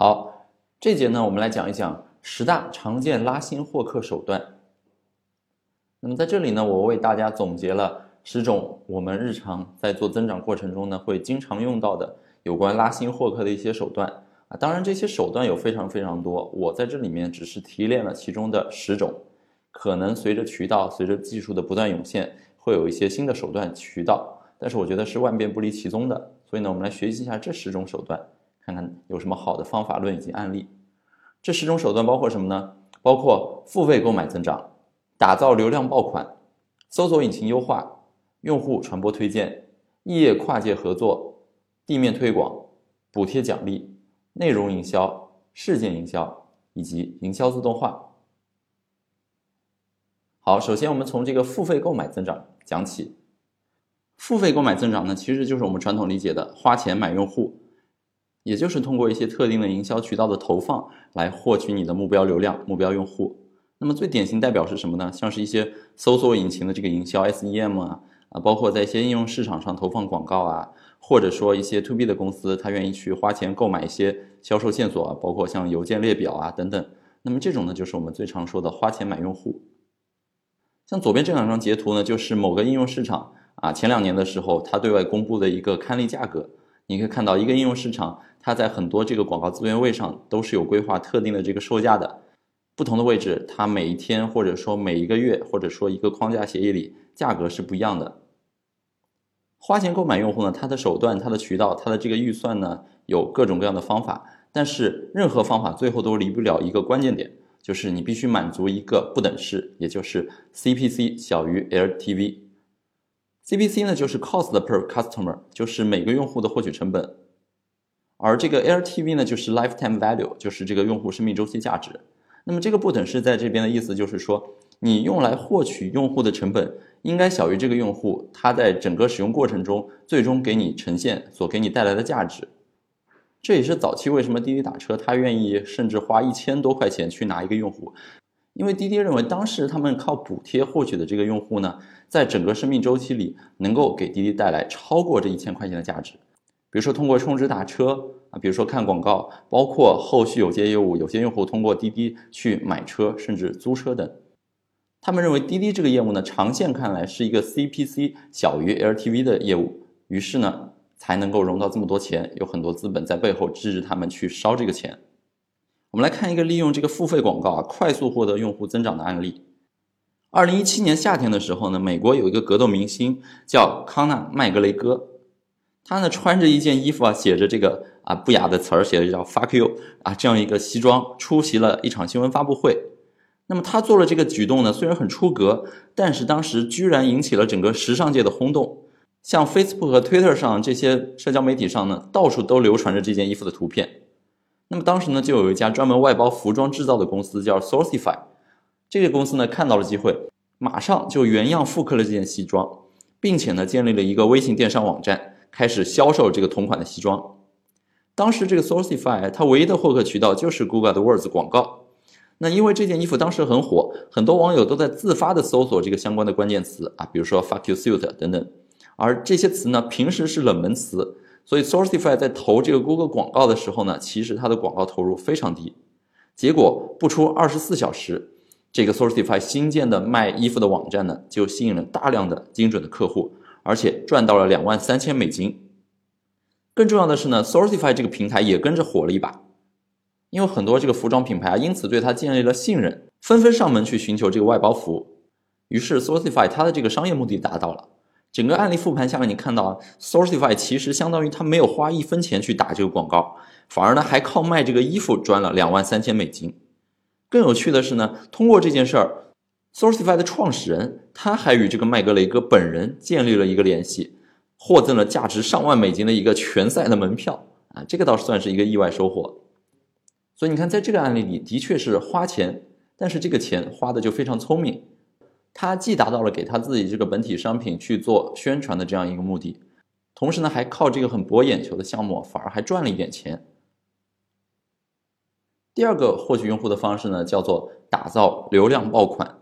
好，这节呢，我们来讲一讲十大常见拉新获客手段。那么在这里呢，我为大家总结了十种我们日常在做增长过程中呢会经常用到的有关拉新获客的一些手段啊。当然，这些手段有非常非常多，我在这里面只是提炼了其中的十种。可能随着渠道、随着技术的不断涌现，会有一些新的手段渠道，但是我觉得是万变不离其宗的。所以呢，我们来学习一下这十种手段。看看有什么好的方法论以及案例。这十种手段包括什么呢？包括付费购买增长、打造流量爆款、搜索引擎优化、用户传播推荐、异业跨界合作、地面推广、补贴奖励、内容营销、事件营销以及营销自动化。好，首先我们从这个付费购买增长讲起。付费购买增长呢，其实就是我们传统理解的花钱买用户。也就是通过一些特定的营销渠道的投放来获取你的目标流量、目标用户。那么最典型代表是什么呢？像是一些搜索引擎的这个营销 SEM 啊啊，包括在一些应用市场上投放广告啊，或者说一些 To B 的公司，他愿意去花钱购买一些销售线索啊，包括像邮件列表啊等等。那么这种呢，就是我们最常说的花钱买用户。像左边这两张截图呢，就是某个应用市场啊，前两年的时候，它对外公布的一个刊例价格。你可以看到，一个应用市场，它在很多这个广告资源位上都是有规划特定的这个售价的，不同的位置，它每一天或者说每一个月或者说一个框架协议里价格是不一样的。花钱购买用户呢，它的手段、它的渠道、它的这个预算呢，有各种各样的方法，但是任何方法最后都离不了一个关键点，就是你必须满足一个不等式，也就是 CPC 小于 LTV。CPC 呢，就是 cost per customer，就是每个用户的获取成本，而这个 LTV 呢，就是 lifetime value，就是这个用户生命周期价值。那么这个不等式在这边的意思就是说，你用来获取用户的成本应该小于这个用户他在整个使用过程中最终给你呈现所给你带来的价值。这也是早期为什么滴滴打车他愿意甚至花一千多块钱去拿一个用户。因为滴滴认为，当时他们靠补贴获取的这个用户呢，在整个生命周期里，能够给滴滴带来超过这一千块钱的价值。比如说通过充值打车啊，比如说看广告，包括后续有些业务，有些用户通过滴滴去买车，甚至租车等。他们认为滴滴这个业务呢，长线看来是一个 CPC 小于 LTV 的业务，于是呢，才能够融到这么多钱，有很多资本在背后支持他们去烧这个钱。我们来看一个利用这个付费广告啊，快速获得用户增长的案例。二零一七年夏天的时候呢，美国有一个格斗明星叫康纳麦格雷戈，他呢穿着一件衣服啊，写着这个啊不雅的词儿，写的叫 “fuck you” 啊这样一个西装，出席了一场新闻发布会。那么他做了这个举动呢，虽然很出格，但是当时居然引起了整个时尚界的轰动。像 Facebook 和 Twitter 上这些社交媒体上呢，到处都流传着这件衣服的图片。那么当时呢，就有一家专门外包服装制造的公司叫 Sourcify，这个公司呢看到了机会，马上就原样复刻了这件西装，并且呢建立了一个微信电商网站，开始销售这个同款的西装。当时这个 Sourcify 它唯一的获客渠道就是 Google 的 Words 广告。那因为这件衣服当时很火，很多网友都在自发的搜索这个相关的关键词啊，比如说 Fuck you suit 等等，而这些词呢平时是冷门词。所以，Sourcify 在投这个 Google 广告的时候呢，其实它的广告投入非常低。结果不出二十四小时，这个 Sourceify 新建的卖衣服的网站呢，就吸引了大量的精准的客户，而且赚到了两万三千美金。更重要的是呢，Sourceify 这个平台也跟着火了一把，因为很多这个服装品牌啊，因此对它建立了信任，纷纷上门去寻求这个外包服务。于是 Sourceify 它的这个商业目的达到了。整个案例复盘下来，你看到啊 Sourceify 其实相当于他没有花一分钱去打这个广告，反而呢还靠卖这个衣服赚了两万三千美金。更有趣的是呢，通过这件事儿，Sourceify 的创始人他还与这个麦格雷戈本人建立了一个联系，获赠了价值上万美金的一个拳赛的门票啊，这个倒是算是一个意外收获。所以你看，在这个案例里的确是花钱，但是这个钱花的就非常聪明。他既达到了给他自己这个本体商品去做宣传的这样一个目的，同时呢，还靠这个很博眼球的项目，反而还赚了一点钱。第二个获取用户的方式呢，叫做打造流量爆款。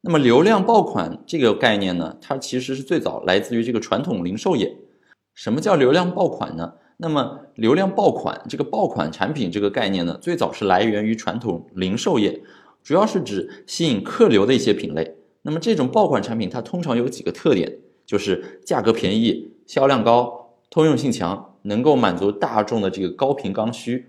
那么，流量爆款这个概念呢，它其实是最早来自于这个传统零售业。什么叫流量爆款呢？那么流量爆款这个爆款产品这个概念呢，最早是来源于传统零售业，主要是指吸引客流的一些品类。那么这种爆款产品它通常有几个特点，就是价格便宜、销量高、通用性强，能够满足大众的这个高频刚需。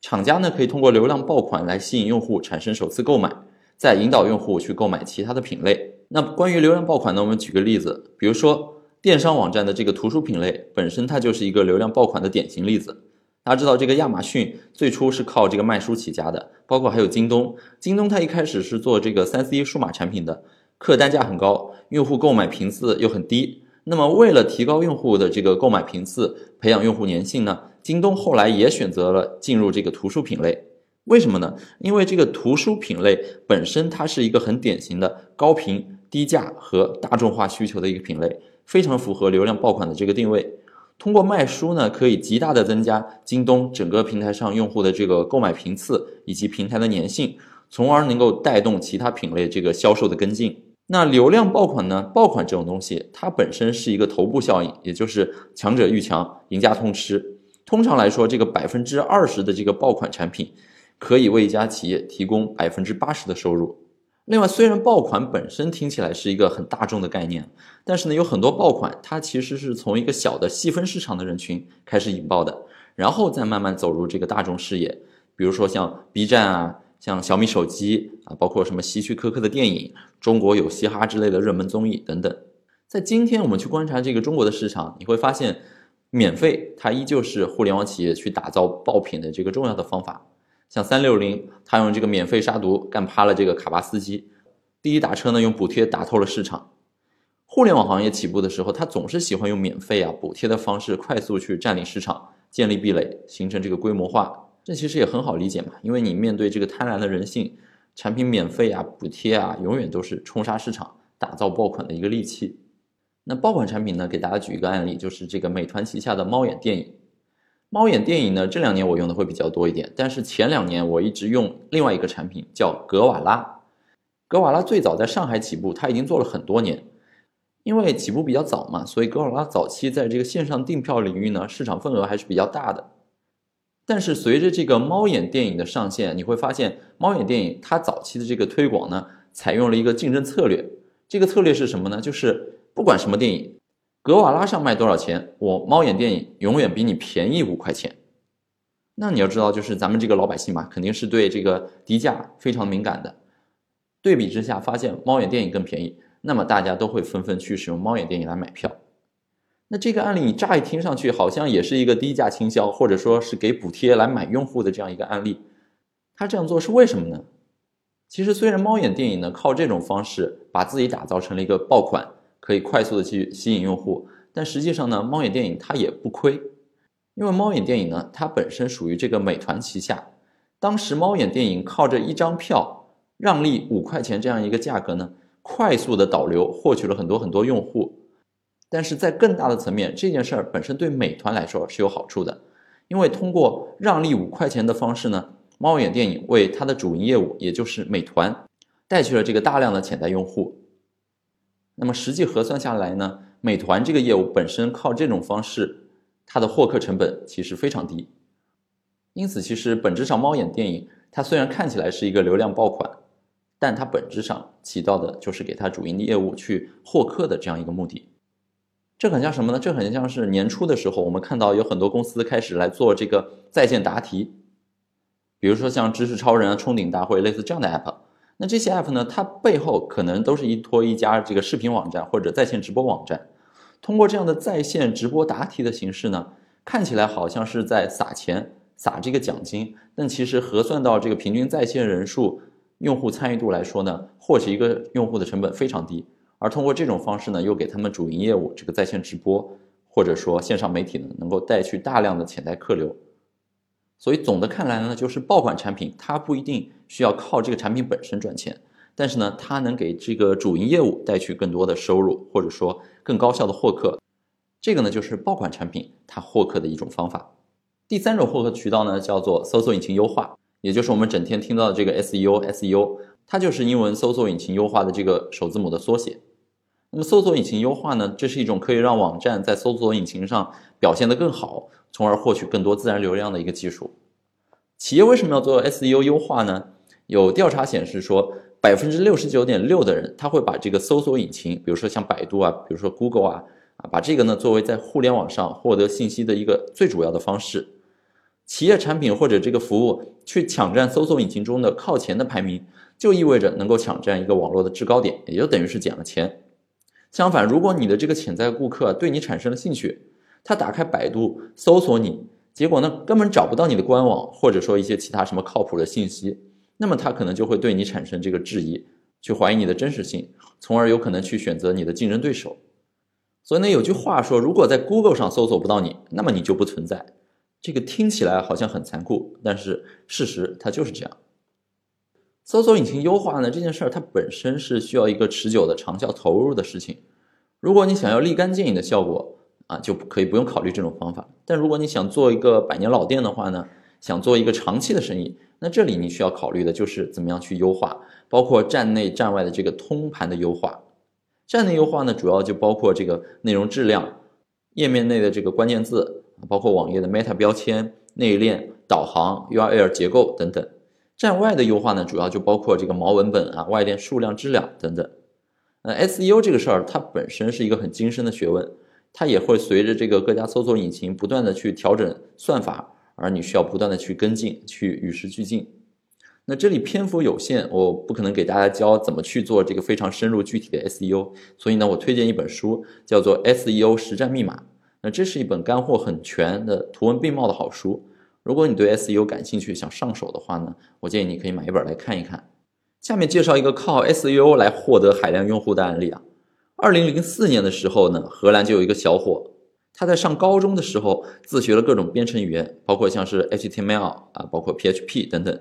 厂家呢可以通过流量爆款来吸引用户产生首次购买，再引导用户去购买其他的品类。那关于流量爆款呢，我们举个例子，比如说。电商网站的这个图书品类本身，它就是一个流量爆款的典型例子。大家知道，这个亚马逊最初是靠这个卖书起家的，包括还有京东。京东它一开始是做这个三 C 数码产品的，客单价很高，用户购买频次又很低。那么为了提高用户的这个购买频次，培养用户粘性呢，京东后来也选择了进入这个图书品类。为什么呢？因为这个图书品类本身它是一个很典型的高频、低价和大众化需求的一个品类。非常符合流量爆款的这个定位，通过卖书呢，可以极大的增加京东整个平台上用户的这个购买频次以及平台的粘性，从而能够带动其他品类这个销售的跟进。那流量爆款呢？爆款这种东西，它本身是一个头部效应，也就是强者愈强，赢家通吃。通常来说，这个百分之二十的这个爆款产品，可以为一家企业提供百分之八十的收入。另外，虽然爆款本身听起来是一个很大众的概念，但是呢，有很多爆款它其实是从一个小的细分市场的人群开始引爆的，然后再慢慢走入这个大众视野。比如说像 B 站啊，像小米手机啊，包括什么希区柯克的电影、中国有嘻哈之类的热门综艺等等。在今天我们去观察这个中国的市场，你会发现，免费它依旧是互联网企业去打造爆品的这个重要的方法。像三六零，他用这个免费杀毒干趴了这个卡巴斯基；滴滴打车呢，用补贴打透了市场。互联网行业起步的时候，他总是喜欢用免费啊、补贴的方式快速去占领市场、建立壁垒，形成这个规模化。这其实也很好理解嘛，因为你面对这个贪婪的人性，产品免费啊、补贴啊，永远都是冲杀市场、打造爆款的一个利器。那爆款产品呢，给大家举一个案例，就是这个美团旗下的猫眼电影。猫眼电影呢，这两年我用的会比较多一点，但是前两年我一直用另外一个产品叫格瓦拉。格瓦拉最早在上海起步，它已经做了很多年。因为起步比较早嘛，所以格瓦拉早期在这个线上订票领域呢，市场份额还是比较大的。但是随着这个猫眼电影的上线，你会发现猫眼电影它早期的这个推广呢，采用了一个竞争策略。这个策略是什么呢？就是不管什么电影。格瓦拉上卖多少钱？我猫眼电影永远比你便宜五块钱。那你要知道，就是咱们这个老百姓嘛，肯定是对这个低价非常敏感的。对比之下，发现猫眼电影更便宜，那么大家都会纷纷去使用猫眼电影来买票。那这个案例你乍一听上去好像也是一个低价倾销，或者说是给补贴来买用户的这样一个案例。他这样做是为什么呢？其实虽然猫眼电影呢靠这种方式把自己打造成了一个爆款。可以快速的去吸引用户，但实际上呢，猫眼电影它也不亏，因为猫眼电影呢，它本身属于这个美团旗下。当时猫眼电影靠着一张票让利五块钱这样一个价格呢，快速的导流，获取了很多很多用户。但是在更大的层面，这件事儿本身对美团来说是有好处的，因为通过让利五块钱的方式呢，猫眼电影为它的主营业务，也就是美团，带去了这个大量的潜在用户。那么实际核算下来呢，美团这个业务本身靠这种方式，它的获客成本其实非常低。因此，其实本质上猫眼电影它虽然看起来是一个流量爆款，但它本质上起到的就是给它主营业务去获客的这样一个目的。这很像什么呢？这很像是年初的时候，我们看到有很多公司开始来做这个在线答题，比如说像知识超人啊、冲顶大会类似这样的 app。那这些 app 呢？它背后可能都是依托一家这个视频网站或者在线直播网站，通过这样的在线直播答题的形式呢，看起来好像是在撒钱撒这个奖金，但其实核算到这个平均在线人数、用户参与度来说呢，获取一个用户的成本非常低，而通过这种方式呢，又给他们主营业务这个在线直播或者说线上媒体呢，能够带去大量的潜在客流。所以总的看来呢，就是爆款产品它不一定需要靠这个产品本身赚钱，但是呢，它能给这个主营业务带去更多的收入，或者说更高效的获客。这个呢，就是爆款产品它获客的一种方法。第三种获客渠道呢，叫做搜索引擎优化，也就是我们整天听到的这个 SEO，SEO 它就是英文搜索引擎优化的这个首字母的缩写。那么搜索引擎优化呢，这是一种可以让网站在搜索引擎上表现得更好，从而获取更多自然流量的一个技术。企业为什么要做 SEO 优化呢？有调查显示说，百分之六十九点六的人他会把这个搜索引擎，比如说像百度啊，比如说 Google 啊，啊，把这个呢作为在互联网上获得信息的一个最主要的方式。企业产品或者这个服务去抢占搜索引擎中的靠前的排名，就意味着能够抢占一个网络的制高点，也就等于是捡了钱。相反，如果你的这个潜在顾客对你产生了兴趣，他打开百度搜索你，结果呢根本找不到你的官网，或者说一些其他什么靠谱的信息，那么他可能就会对你产生这个质疑，去怀疑你的真实性，从而有可能去选择你的竞争对手。所以呢，有句话说，如果在 Google 上搜索不到你，那么你就不存在。这个听起来好像很残酷，但是事实它就是这样。搜索引擎优化呢这件事儿，它本身是需要一个持久的长效投入的事情。如果你想要立竿见影的效果啊，就可以不用考虑这种方法。但如果你想做一个百年老店的话呢，想做一个长期的生意，那这里你需要考虑的就是怎么样去优化，包括站内站外的这个通盘的优化。站内优化呢，主要就包括这个内容质量、页面内的这个关键字。包括网页的 Meta 标签、内链、导航、URL 结构等等。站外的优化呢，主要就包括这个毛文本啊、外链数量、质量等等。呃，SEO 这个事儿，它本身是一个很精深的学问，它也会随着这个各家搜索引擎不断的去调整算法，而你需要不断的去跟进，去与时俱进。那这里篇幅有限，我不可能给大家教怎么去做这个非常深入具体的 SEO，所以呢，我推荐一本书，叫做《SEO 实战密码》。那这是一本干货很全的、图文并茂的好书。如果你对 SEO 感兴趣，想上手的话呢，我建议你可以买一本来看一看。下面介绍一个靠 SEO 来获得海量用户的案例啊。二零零四年的时候呢，荷兰就有一个小伙，他在上高中的时候自学了各种编程语言，包括像是 HTML 啊，包括 PHP 等等。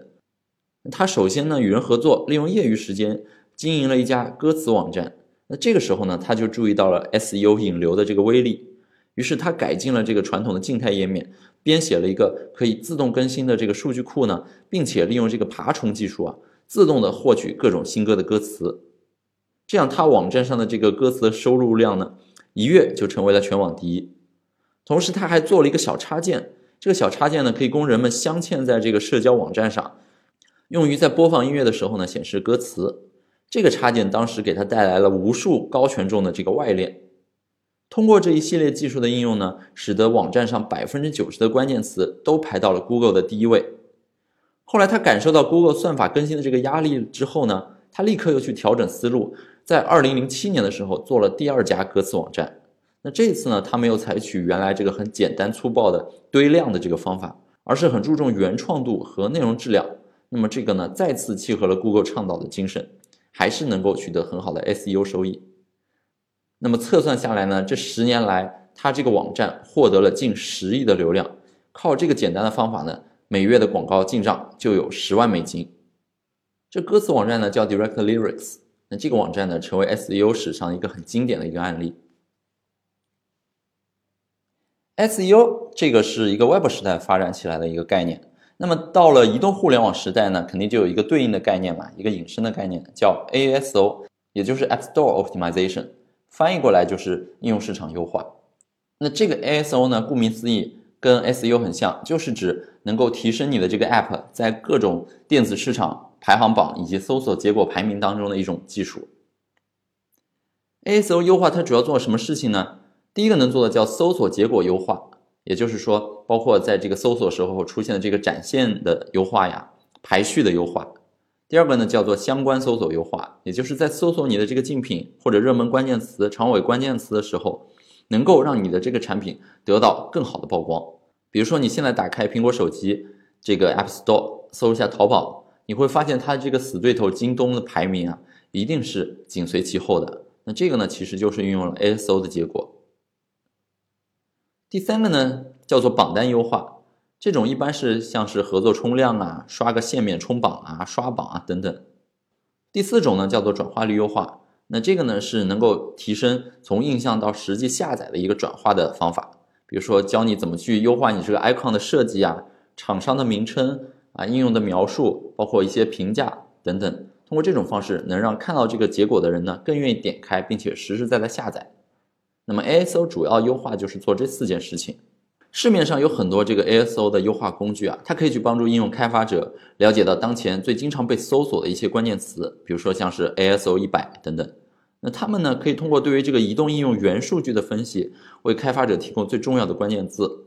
他首先呢与人合作，利用业余时间经营了一家歌词网站。那这个时候呢，他就注意到了 SEO 引流的这个威力。于是他改进了这个传统的静态页面，编写了一个可以自动更新的这个数据库呢，并且利用这个爬虫技术啊，自动的获取各种新歌的歌词。这样他网站上的这个歌词的收入量呢，一跃就成为了全网第一。同时他还做了一个小插件，这个小插件呢，可以供人们镶嵌在这个社交网站上，用于在播放音乐的时候呢显示歌词。这个插件当时给他带来了无数高权重的这个外链。通过这一系列技术的应用呢，使得网站上百分之九十的关键词都排到了 Google 的第一位。后来他感受到 Google 算法更新的这个压力之后呢，他立刻又去调整思路，在二零零七年的时候做了第二家歌词网站。那这次呢，他没有采取原来这个很简单粗暴的堆量的这个方法，而是很注重原创度和内容质量。那么这个呢，再次契合了 Google 倡导的精神，还是能够取得很好的 SEO 收益。那么测算下来呢，这十年来，他这个网站获得了近十亿的流量，靠这个简单的方法呢，每月的广告进账就有十万美金。这歌词网站呢叫 Direct Lyrics，那这个网站呢成为 SEO 史上一个很经典的一个案例。SEO 这个是一个 Web 时代发展起来的一个概念，那么到了移动互联网时代呢，肯定就有一个对应的概念嘛，一个引申的概念叫 ASO，也就是 App Store Optimization。翻译过来就是应用市场优化。那这个 ASO 呢，顾名思义，跟 SEO 很像，就是指能够提升你的这个 App 在各种电子市场排行榜以及搜索结果排名当中的一种技术。ASO 优化它主要做什么事情呢？第一个能做的叫搜索结果优化，也就是说，包括在这个搜索时候出现的这个展现的优化呀、排序的优化。第二个呢，叫做相关搜索优化，也就是在搜索你的这个竞品或者热门关键词、长尾关键词的时候，能够让你的这个产品得到更好的曝光。比如说，你现在打开苹果手机这个 App Store，搜一下淘宝，你会发现它这个死对头京东的排名啊，一定是紧随其后的。那这个呢，其实就是运用了 ASO 的结果。第三个呢，叫做榜单优化。这种一般是像是合作冲量啊，刷个线面冲榜啊，刷榜啊等等。第四种呢叫做转化率优化，那这个呢是能够提升从印象到实际下载的一个转化的方法。比如说教你怎么去优化你这个 icon 的设计啊，厂商的名称啊，应用的描述，包括一些评价等等。通过这种方式，能让看到这个结果的人呢更愿意点开，并且实实在在下载。那么 ASO 主要优化就是做这四件事情。市面上有很多这个 ASO 的优化工具啊，它可以去帮助应用开发者了解到当前最经常被搜索的一些关键词，比如说像是 ASO 一百等等。那他们呢，可以通过对于这个移动应用元数据的分析，为开发者提供最重要的关键字。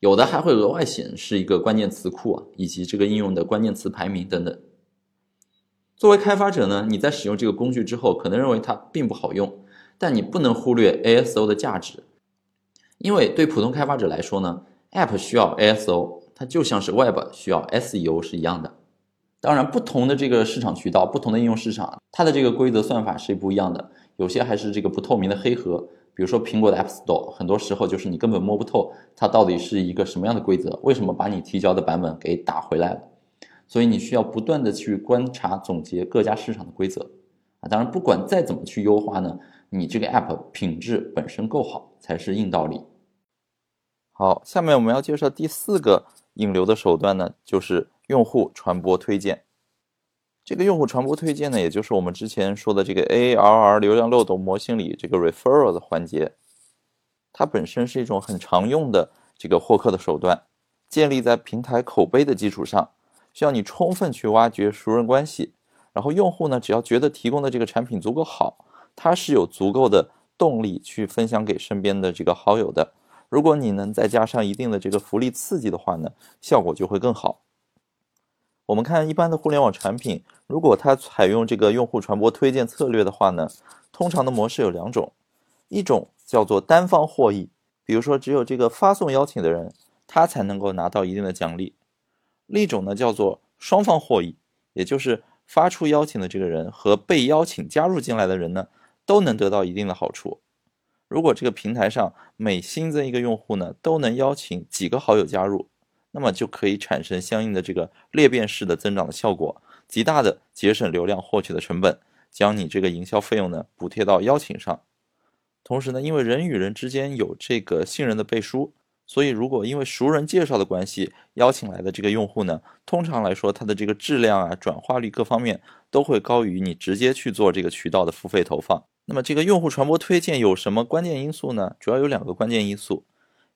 有的还会额外显示一个关键词库啊，以及这个应用的关键词排名等等。作为开发者呢，你在使用这个工具之后，可能认为它并不好用，但你不能忽略 ASO 的价值。因为对普通开发者来说呢，App 需要 ASO，它就像是 Web 需要 SEO 是一样的。当然，不同的这个市场渠道、不同的应用市场，它的这个规则算法是不一样的。有些还是这个不透明的黑盒，比如说苹果的 App Store，很多时候就是你根本摸不透它到底是一个什么样的规则，为什么把你提交的版本给打回来了。所以你需要不断的去观察、总结各家市场的规则啊。当然，不管再怎么去优化呢，你这个 App 品质本身够好才是硬道理。好，下面我们要介绍第四个引流的手段呢，就是用户传播推荐。这个用户传播推荐呢，也就是我们之前说的这个 ARR 流量漏斗模型里这个 referral 的环节。它本身是一种很常用的这个获客的手段，建立在平台口碑的基础上，需要你充分去挖掘熟人关系。然后用户呢，只要觉得提供的这个产品足够好，他是有足够的动力去分享给身边的这个好友的。如果你能再加上一定的这个福利刺激的话呢，效果就会更好。我们看一般的互联网产品，如果它采用这个用户传播推荐策略的话呢，通常的模式有两种，一种叫做单方获益，比如说只有这个发送邀请的人，他才能够拿到一定的奖励；另一种呢叫做双方获益，也就是发出邀请的这个人和被邀请加入进来的人呢，都能得到一定的好处。如果这个平台上每新增一个用户呢，都能邀请几个好友加入，那么就可以产生相应的这个裂变式的增长的效果，极大的节省流量获取的成本，将你这个营销费用呢补贴到邀请上。同时呢，因为人与人之间有这个信任的背书，所以如果因为熟人介绍的关系邀请来的这个用户呢，通常来说它的这个质量啊、转化率各方面都会高于你直接去做这个渠道的付费投放。那么这个用户传播推荐有什么关键因素呢？主要有两个关键因素，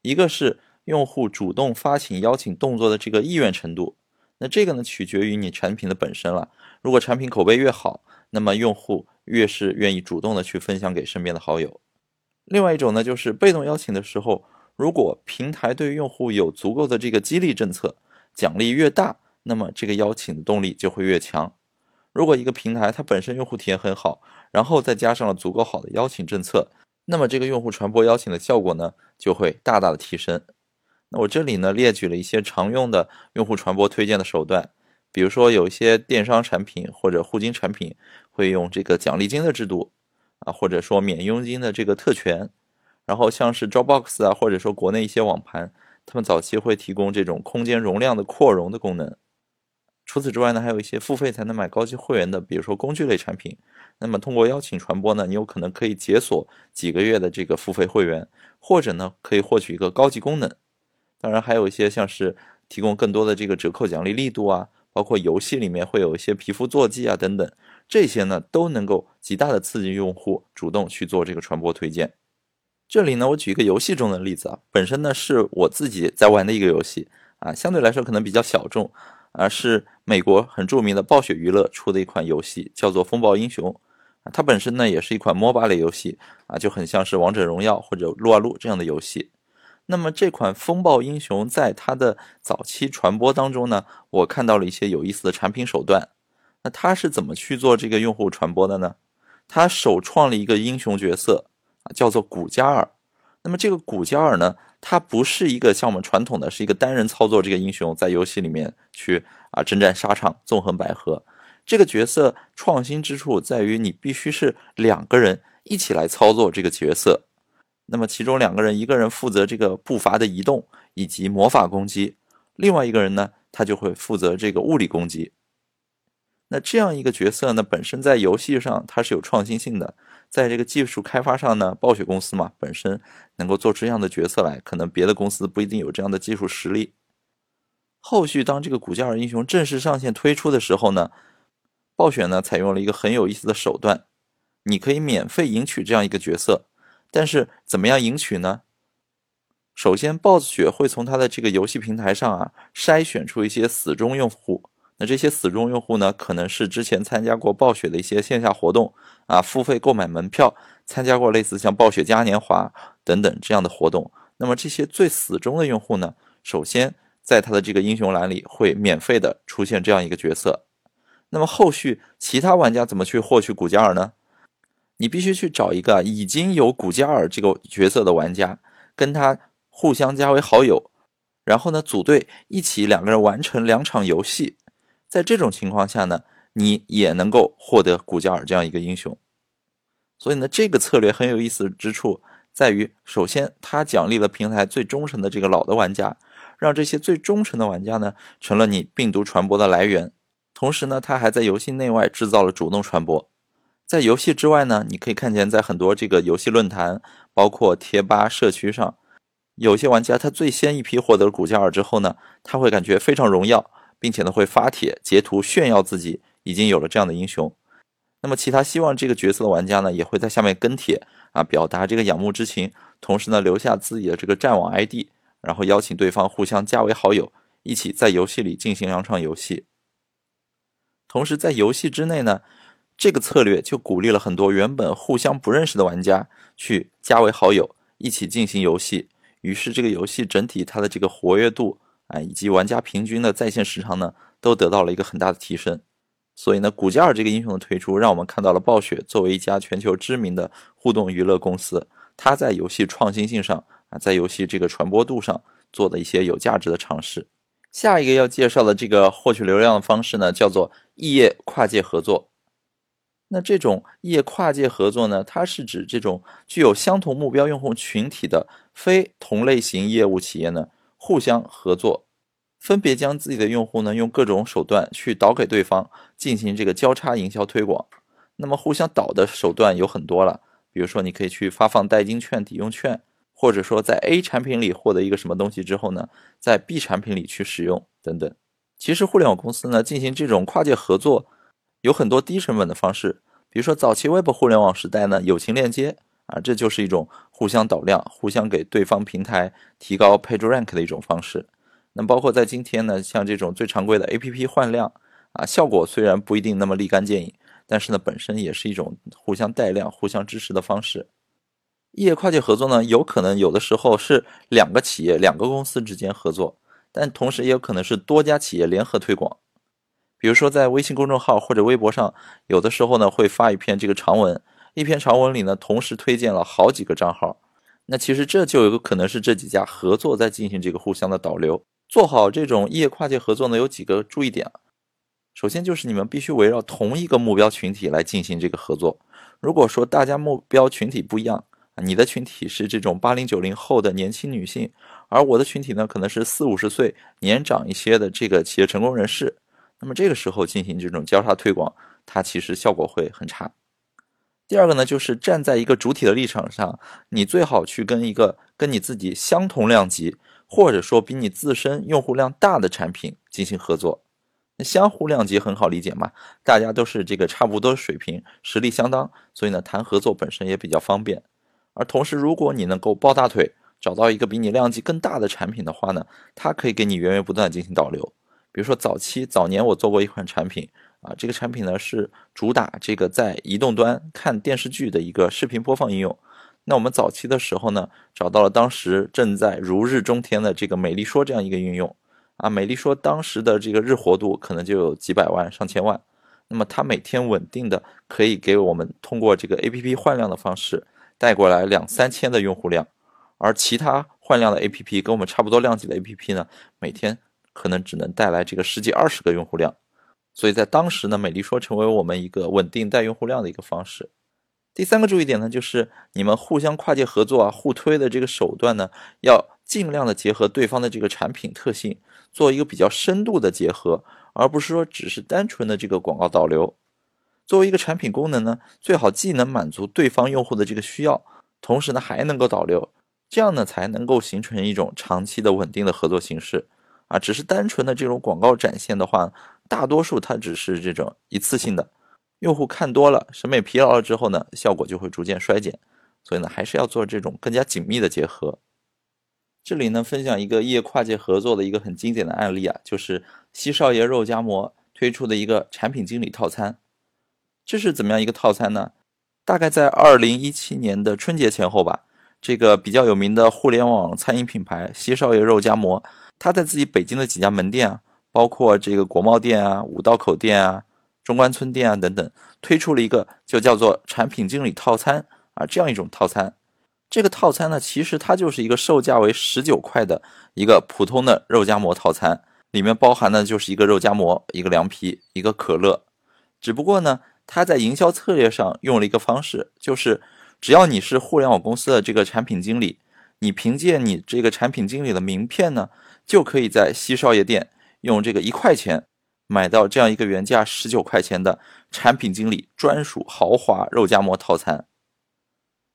一个是用户主动发起邀请动作的这个意愿程度，那这个呢取决于你产品的本身了。如果产品口碑越好，那么用户越是愿意主动的去分享给身边的好友。另外一种呢，就是被动邀请的时候，如果平台对用户有足够的这个激励政策，奖励越大，那么这个邀请的动力就会越强。如果一个平台它本身用户体验很好，然后再加上了足够好的邀请政策，那么这个用户传播邀请的效果呢就会大大的提升。那我这里呢列举了一些常用的用户传播推荐的手段，比如说有一些电商产品或者互金产品会用这个奖励金的制度啊，或者说免佣金的这个特权，然后像是 Dropbox 啊，或者说国内一些网盘，他们早期会提供这种空间容量的扩容的功能。除此之外呢，还有一些付费才能买高级会员的，比如说工具类产品。那么通过邀请传播呢，你有可能可以解锁几个月的这个付费会员，或者呢可以获取一个高级功能。当然还有一些像是提供更多的这个折扣奖励力度啊，包括游戏里面会有一些皮肤坐骑啊等等，这些呢都能够极大的刺激用户主动去做这个传播推荐。这里呢我举一个游戏中的例子啊，本身呢是我自己在玩的一个游戏啊，相对来说可能比较小众。而是美国很著名的暴雪娱乐出的一款游戏，叫做《风暴英雄》啊，它本身呢也是一款 MOBA 类游戏啊，就很像是王者荣耀或者撸啊撸这样的游戏。那么这款《风暴英雄》在它的早期传播当中呢，我看到了一些有意思的产品手段。那它是怎么去做这个用户传播的呢？它首创了一个英雄角色，叫做古加尔。那么这个古加尔呢？他不是一个像我们传统的是一个单人操作这个英雄，在游戏里面去啊征战沙场、纵横捭阖。这个角色创新之处在于，你必须是两个人一起来操作这个角色。那么其中两个人，一个人负责这个步伐的移动以及魔法攻击，另外一个人呢，他就会负责这个物理攻击。那这样一个角色呢，本身在游戏上它是有创新性的。在这个技术开发上呢，暴雪公司嘛，本身能够做出这样的角色来，可能别的公司不一定有这样的技术实力。后续当这个古加尔英雄正式上线推出的时候呢，暴雪呢采用了一个很有意思的手段，你可以免费赢取这样一个角色，但是怎么样赢取呢？首先，暴雪会从它的这个游戏平台上啊筛选出一些死忠用户。那这些死忠用户呢，可能是之前参加过暴雪的一些线下活动啊，付费购买门票，参加过类似像暴雪嘉年华等等这样的活动。那么这些最死忠的用户呢，首先在他的这个英雄栏里会免费的出现这样一个角色。那么后续其他玩家怎么去获取古加尔呢？你必须去找一个已经有古加尔这个角色的玩家，跟他。互相加为好友，然后呢，组队一起两个人完成两场游戏，在这种情况下呢，你也能够获得古加尔这样一个英雄。所以呢，这个策略很有意思之处在于，首先它奖励了平台最忠诚的这个老的玩家，让这些最忠诚的玩家呢成了你病毒传播的来源。同时呢，它还在游戏内外制造了主动传播。在游戏之外呢，你可以看见在很多这个游戏论坛，包括贴吧、社区上。有些玩家他最先一批获得古加尔之后呢，他会感觉非常荣耀，并且呢会发帖截图炫耀自己已经有了这样的英雄。那么其他希望这个角色的玩家呢，也会在下面跟帖啊，表达这个仰慕之情，同时呢留下自己的这个战网 ID，然后邀请对方互相加为好友，一起在游戏里进行两场游戏。同时在游戏之内呢，这个策略就鼓励了很多原本互相不认识的玩家去加为好友，一起进行游戏。于是，这个游戏整体它的这个活跃度啊，以及玩家平均的在线时长呢，都得到了一个很大的提升。所以呢，古加尔这个英雄的推出，让我们看到了暴雪作为一家全球知名的互动娱乐公司，它在游戏创新性上啊，在游戏这个传播度上做的一些有价值的尝试。下一个要介绍的这个获取流量的方式呢，叫做异业跨界合作。那这种异业跨界合作呢？它是指这种具有相同目标用户群体的非同类型业务企业呢，互相合作，分别将自己的用户呢用各种手段去导给对方，进行这个交叉营销推广。那么互相导的手段有很多了，比如说你可以去发放代金券、抵用券，或者说在 A 产品里获得一个什么东西之后呢，在 B 产品里去使用等等。其实互联网公司呢进行这种跨界合作，有很多低成本的方式。比如说，早期 Web 互联网时代呢，友情链接啊，这就是一种互相导量、互相给对方平台提高 PageRank 的一种方式。那包括在今天呢，像这种最常规的 APP 换量啊，效果虽然不一定那么立竿见影，但是呢，本身也是一种互相带量、互相支持的方式。异业跨界合作呢，有可能有的时候是两个企业、两个公司之间合作，但同时也有可能是多家企业联合推广。比如说，在微信公众号或者微博上，有的时候呢会发一篇这个长文，一篇长文里呢同时推荐了好几个账号，那其实这就有可能是这几家合作在进行这个互相的导流。做好这种业跨界合作呢，有几个注意点。首先就是你们必须围绕同一个目标群体来进行这个合作。如果说大家目标群体不一样，你的群体是这种八零九零后的年轻女性，而我的群体呢可能是四五十岁年长一些的这个企业成功人士。那么这个时候进行这种交叉推广，它其实效果会很差。第二个呢，就是站在一个主体的立场上，你最好去跟一个跟你自己相同量级，或者说比你自身用户量大的产品进行合作。那相互量级很好理解嘛，大家都是这个差不多水平，实力相当，所以呢谈合作本身也比较方便。而同时，如果你能够抱大腿，找到一个比你量级更大的产品的话呢，它可以给你源源不断进行导流。比如说早期早年我做过一款产品啊，这个产品呢是主打这个在移动端看电视剧的一个视频播放应用。那我们早期的时候呢，找到了当时正在如日中天的这个美丽说这样一个应用啊，美丽说当时的这个日活度可能就有几百万上千万，那么它每天稳定的可以给我们通过这个 APP 换量的方式带过来两三千的用户量，而其他换量的 APP 跟我们差不多量级的 APP 呢，每天。可能只能带来这个十几二十个用户量，所以在当时呢，美丽说成为我们一个稳定带用户量的一个方式。第三个注意点呢，就是你们互相跨界合作啊、互推的这个手段呢，要尽量的结合对方的这个产品特性，做一个比较深度的结合，而不是说只是单纯的这个广告导流。作为一个产品功能呢，最好既能满足对方用户的这个需要，同时呢还能够导流，这样呢才能够形成一种长期的稳定的合作形式。啊，只是单纯的这种广告展现的话，大多数它只是这种一次性的，用户看多了，审美疲劳了之后呢，效果就会逐渐衰减。所以呢，还是要做这种更加紧密的结合。这里呢，分享一个业跨界合作的一个很经典的案例啊，就是西少爷肉夹馍推出的一个产品经理套餐。这是怎么样一个套餐呢？大概在二零一七年的春节前后吧，这个比较有名的互联网餐饮品牌西少爷肉夹馍，他在自己北京的几家门店啊，包括这个国贸店啊、五道口店啊、中关村店啊等等，推出了一个就叫做产品经理套餐啊这样一种套餐。这个套餐呢，其实它就是一个售价为十九块的一个普通的肉夹馍套餐，里面包含的就是一个肉夹馍、一个凉皮、一个可乐，只不过呢。他在营销策略上用了一个方式，就是只要你是互联网公司的这个产品经理，你凭借你这个产品经理的名片呢，就可以在西少爷店用这个一块钱买到这样一个原价十九块钱的产品经理专属豪华肉夹馍套餐。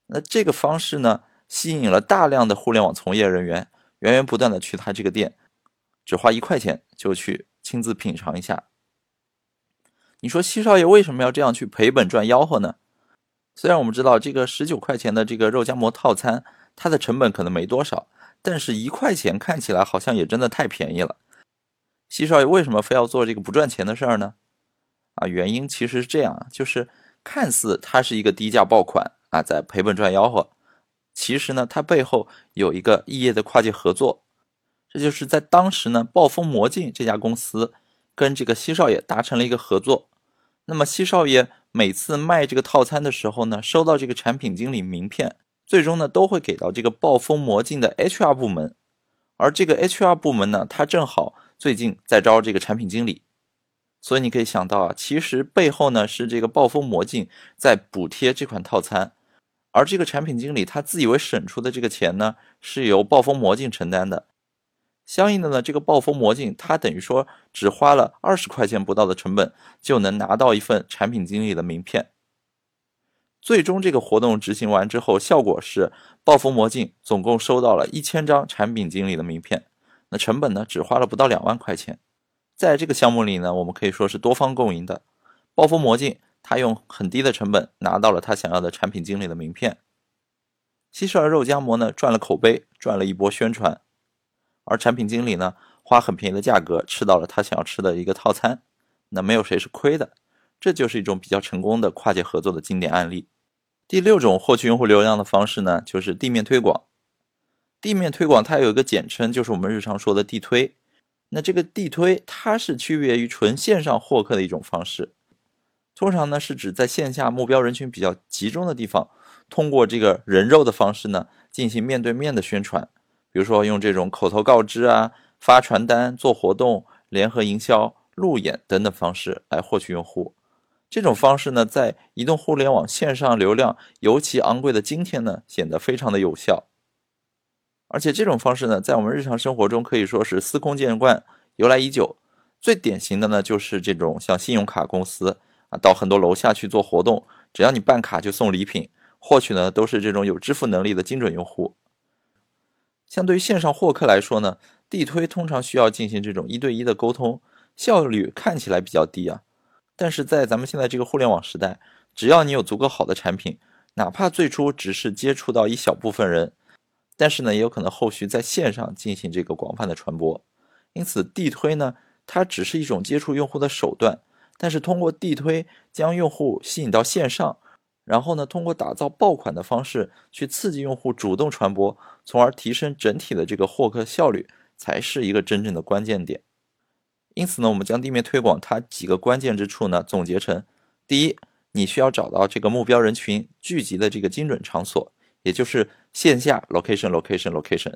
那这个方式呢，吸引了大量的互联网从业人员源源不断的去他这个店，只花一块钱就去亲自品尝一下。你说西少爷为什么要这样去赔本赚吆喝呢？虽然我们知道这个十九块钱的这个肉夹馍套餐，它的成本可能没多少，但是一块钱看起来好像也真的太便宜了。西少爷为什么非要做这个不赚钱的事儿呢？啊，原因其实是这样，就是看似它是一个低价爆款啊，在赔本赚吆喝，其实呢，它背后有一个异业的跨界合作，这就是在当时呢，暴风魔镜这家公司跟这个西少爷达成了一个合作。那么西少爷每次卖这个套餐的时候呢，收到这个产品经理名片，最终呢都会给到这个暴风魔镜的 HR 部门，而这个 HR 部门呢，他正好最近在招这个产品经理，所以你可以想到啊，其实背后呢是这个暴风魔镜在补贴这款套餐，而这个产品经理他自以为省出的这个钱呢，是由暴风魔镜承担的。相应的呢，这个暴风魔镜，它等于说只花了二十块钱不到的成本，就能拿到一份产品经理的名片。最终这个活动执行完之后，效果是暴风魔镜总共收到了一千张产品经理的名片，那成本呢只花了不到两万块钱。在这个项目里呢，我们可以说是多方共赢的。暴风魔镜他用很低的成本拿到了他想要的产品经理的名片，西式肉夹馍呢赚了口碑，赚了一波宣传。而产品经理呢，花很便宜的价格吃到了他想要吃的一个套餐，那没有谁是亏的，这就是一种比较成功的跨界合作的经典案例。第六种获取用户流量的方式呢，就是地面推广。地面推广它有一个简称，就是我们日常说的地推。那这个地推它是区别于纯线上获客的一种方式，通常呢是指在线下目标人群比较集中的地方，通过这个人肉的方式呢进行面对面的宣传。比如说用这种口头告知啊、发传单、做活动、联合营销、路演等等方式来获取用户，这种方式呢，在移动互联网线上流量尤其昂贵的今天呢，显得非常的有效。而且这种方式呢，在我们日常生活中可以说是司空见惯、由来已久。最典型的呢，就是这种像信用卡公司啊，到很多楼下去做活动，只要你办卡就送礼品，获取呢都是这种有支付能力的精准用户。相对于线上获客来说呢，地推通常需要进行这种一对一的沟通，效率看起来比较低啊。但是在咱们现在这个互联网时代，只要你有足够好的产品，哪怕最初只是接触到一小部分人，但是呢，也有可能后续在线上进行这个广泛的传播。因此，地推呢，它只是一种接触用户的手段，但是通过地推将用户吸引到线上。然后呢，通过打造爆款的方式去刺激用户主动传播，从而提升整体的这个获客效率，才是一个真正的关键点。因此呢，我们将地面推广它几个关键之处呢总结成：第一，你需要找到这个目标人群聚集的这个精准场所，也就是线下 location location location；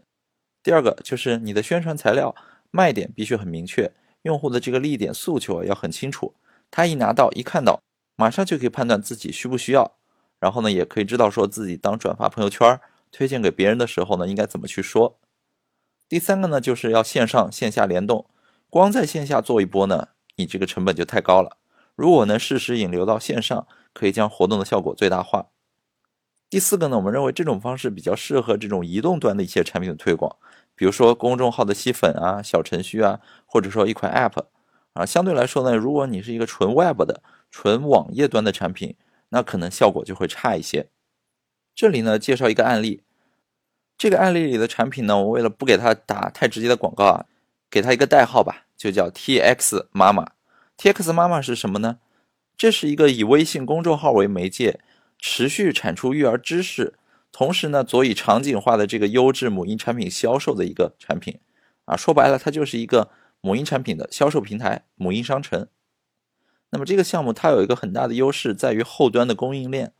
第二个就是你的宣传材料卖点必须很明确，用户的这个利益点诉求啊要很清楚，他一拿到一看到，马上就可以判断自己需不需要。然后呢，也可以知道说自己当转发朋友圈、推荐给别人的时候呢，应该怎么去说。第三个呢，就是要线上线下联动，光在线下做一波呢，你这个成本就太高了。如果能适时引流到线上，可以将活动的效果最大化。第四个呢，我们认为这种方式比较适合这种移动端的一些产品的推广，比如说公众号的吸粉啊、小程序啊，或者说一款 App 啊。相对来说呢，如果你是一个纯 Web 的、纯网页端的产品，那可能效果就会差一些。这里呢，介绍一个案例。这个案例里的产品呢，我为了不给它打太直接的广告啊，给它一个代号吧，就叫 TX 妈妈。TX 妈妈是什么呢？这是一个以微信公众号为媒介，持续产出育儿知识，同时呢，佐以场景化的这个优质母婴产品销售的一个产品。啊，说白了，它就是一个母婴产品的销售平台，母婴商城。那么这个项目它有一个很大的优势，在于后端的供应链。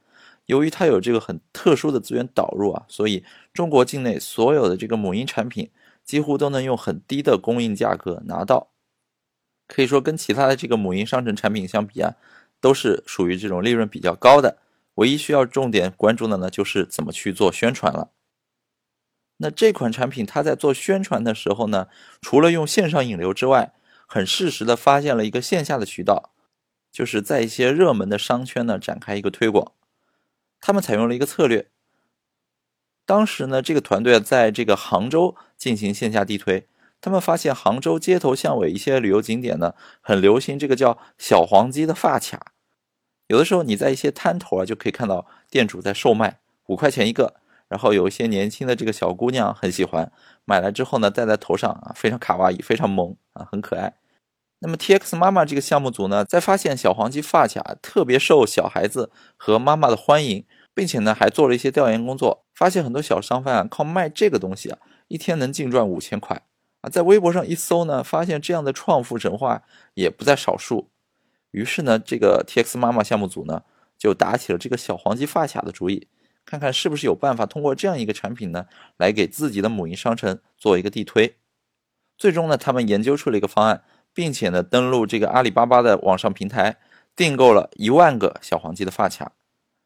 由于它有这个很特殊的资源导入啊，所以中国境内所有的这个母婴产品几乎都能用很低的供应价格拿到。可以说跟其他的这个母婴商城产品相比啊，都是属于这种利润比较高的。唯一需要重点关注的呢，就是怎么去做宣传了。那这款产品它在做宣传的时候呢，除了用线上引流之外，很适时的发现了一个线下的渠道，就是在一些热门的商圈呢展开一个推广。他们采用了一个策略。当时呢，这个团队在这个杭州进行线下地推，他们发现杭州街头巷尾一些旅游景点呢，很流行这个叫小黄鸡的发卡。有的时候你在一些摊头啊，就可以看到店主在售卖，五块钱一个。然后有一些年轻的这个小姑娘很喜欢，买来之后呢，戴在头上啊，非常卡哇伊，非常萌啊，很可爱。那么 TX 妈妈这个项目组呢，在发现小黄鸡发卡特别受小孩子和妈妈的欢迎，并且呢，还做了一些调研工作，发现很多小商贩啊，靠卖这个东西啊，一天能净赚五千块啊。在微博上一搜呢，发现这样的创富神话也不在少数。于是呢，这个 TX 妈妈项目组呢，就打起了这个小黄鸡发卡的主意。看看是不是有办法通过这样一个产品呢，来给自己的母婴商城做一个地推。最终呢，他们研究出了一个方案，并且呢，登录这个阿里巴巴的网上平台，订购了一万个小黄鸡的发卡。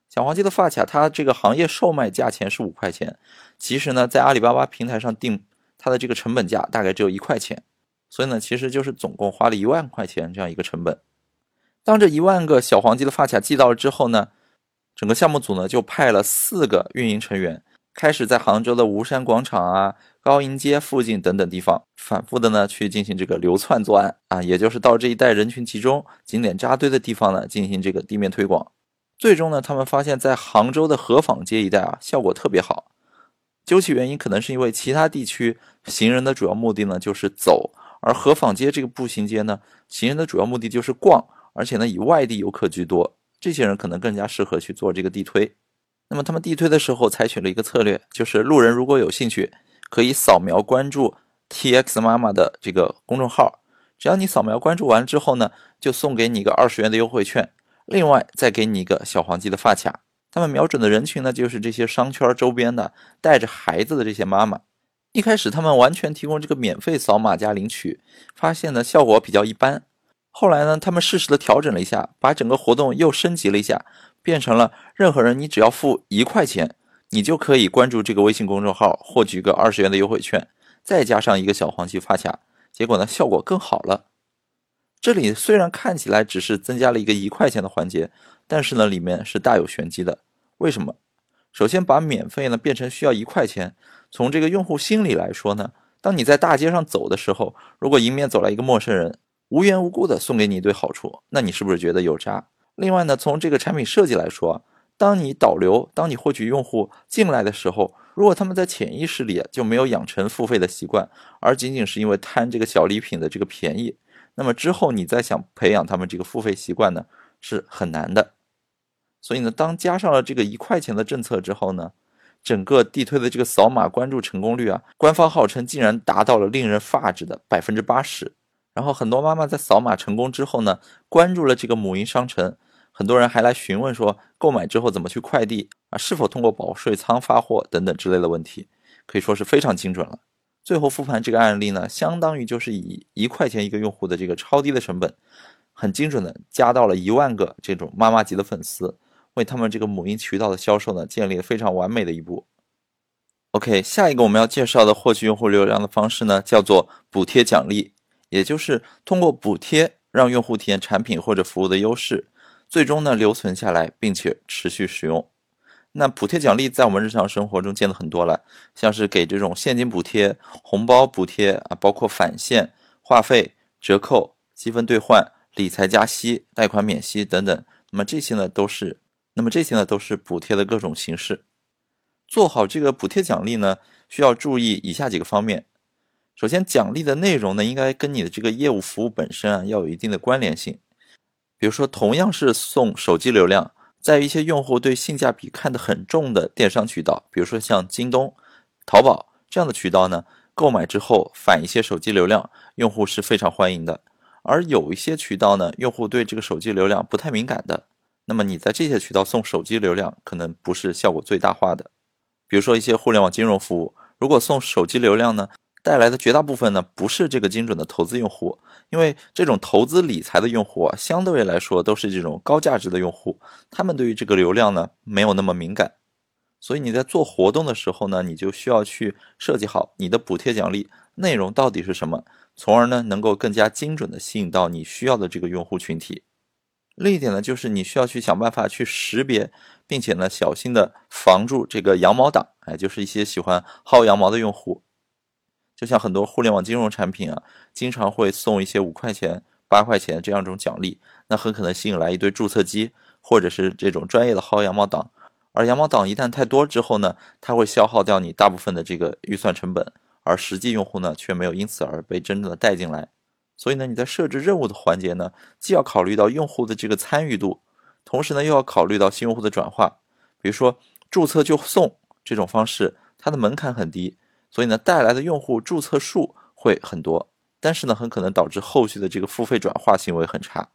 小黄鸡的发卡，它这个行业售卖价钱是五块钱，其实呢，在阿里巴巴平台上订，它的这个成本价大概只有一块钱，所以呢，其实就是总共花了一万块钱这样一个成本。当这一万个小黄鸡的发卡寄到了之后呢？整个项目组呢，就派了四个运营成员，开始在杭州的吴山广场啊、高营街附近等等地方，反复的呢去进行这个流窜作案啊，也就是到这一带人群集中、景点扎堆的地方呢，进行这个地面推广。最终呢，他们发现，在杭州的河坊街一带啊，效果特别好。究其原因，可能是因为其他地区行人的主要目的呢就是走，而河坊街这个步行街呢，行人的主要目的就是逛，而且呢以外地游客居多。这些人可能更加适合去做这个地推。那么他们地推的时候采取了一个策略，就是路人如果有兴趣，可以扫描关注 TX 妈妈的这个公众号。只要你扫描关注完之后呢，就送给你一个二十元的优惠券，另外再给你一个小黄鸡的发卡。他们瞄准的人群呢，就是这些商圈周边的带着孩子的这些妈妈。一开始他们完全提供这个免费扫码加领取，发现呢效果比较一般。后来呢，他们适时的调整了一下，把整个活动又升级了一下，变成了任何人你只要付一块钱，你就可以关注这个微信公众号，获取一个二十元的优惠券，再加上一个小黄鸡发卡，结果呢效果更好了。这里虽然看起来只是增加了一个一块钱的环节，但是呢里面是大有玄机的。为什么？首先把免费呢变成需要一块钱，从这个用户心理来说呢，当你在大街上走的时候，如果迎面走来一个陌生人。无缘无故的送给你一堆好处，那你是不是觉得有渣？另外呢，从这个产品设计来说，当你导流，当你获取用户进来的时候，如果他们在潜意识里就没有养成付费的习惯，而仅仅是因为贪这个小礼品的这个便宜，那么之后你再想培养他们这个付费习惯呢，是很难的。所以呢，当加上了这个一块钱的政策之后呢，整个地推的这个扫码关注成功率啊，官方号称竟然达到了令人发指的百分之八十。然后很多妈妈在扫码成功之后呢，关注了这个母婴商城，很多人还来询问说购买之后怎么去快递啊，是否通过保税仓发货等等之类的问题，可以说是非常精准了。最后复盘这个案例呢，相当于就是以一块钱一个用户的这个超低的成本，很精准的加到了一万个这种妈妈级的粉丝，为他们这个母婴渠道的销售呢建立了非常完美的一步。OK，下一个我们要介绍的获取用户流量的方式呢，叫做补贴奖励。也就是通过补贴让用户体验产品或者服务的优势，最终呢留存下来并且持续使用。那补贴奖励在我们日常生活中见的很多了，像是给这种现金补贴、红包补贴啊，包括返现、话费折扣、积分兑换、理财加息、贷款免息等等。那么这些呢都是，那么这些呢都是补贴的各种形式。做好这个补贴奖励呢，需要注意以下几个方面。首先，奖励的内容呢，应该跟你的这个业务服务本身啊，要有一定的关联性。比如说，同样是送手机流量，在一些用户对性价比看得很重的电商渠道，比如说像京东、淘宝这样的渠道呢，购买之后返一些手机流量，用户是非常欢迎的。而有一些渠道呢，用户对这个手机流量不太敏感的，那么你在这些渠道送手机流量，可能不是效果最大化的。比如说一些互联网金融服务，如果送手机流量呢？带来的绝大部分呢，不是这个精准的投资用户，因为这种投资理财的用户啊，相对来说都是这种高价值的用户，他们对于这个流量呢，没有那么敏感，所以你在做活动的时候呢，你就需要去设计好你的补贴奖励内容到底是什么，从而呢，能够更加精准的吸引到你需要的这个用户群体。另一点呢，就是你需要去想办法去识别，并且呢，小心的防住这个羊毛党，哎，就是一些喜欢薅羊毛的用户。就像很多互联网金融产品啊，经常会送一些五块钱、八块钱这样一种奖励，那很可能吸引来一堆注册机，或者是这种专业的薅羊毛党。而羊毛党一旦太多之后呢，它会消耗掉你大部分的这个预算成本，而实际用户呢却没有因此而被真正的带进来。所以呢，你在设置任务的环节呢，既要考虑到用户的这个参与度，同时呢又要考虑到新用户的转化。比如说注册就送这种方式，它的门槛很低。所以呢，带来的用户注册数会很多，但是呢，很可能导致后续的这个付费转化行为很差。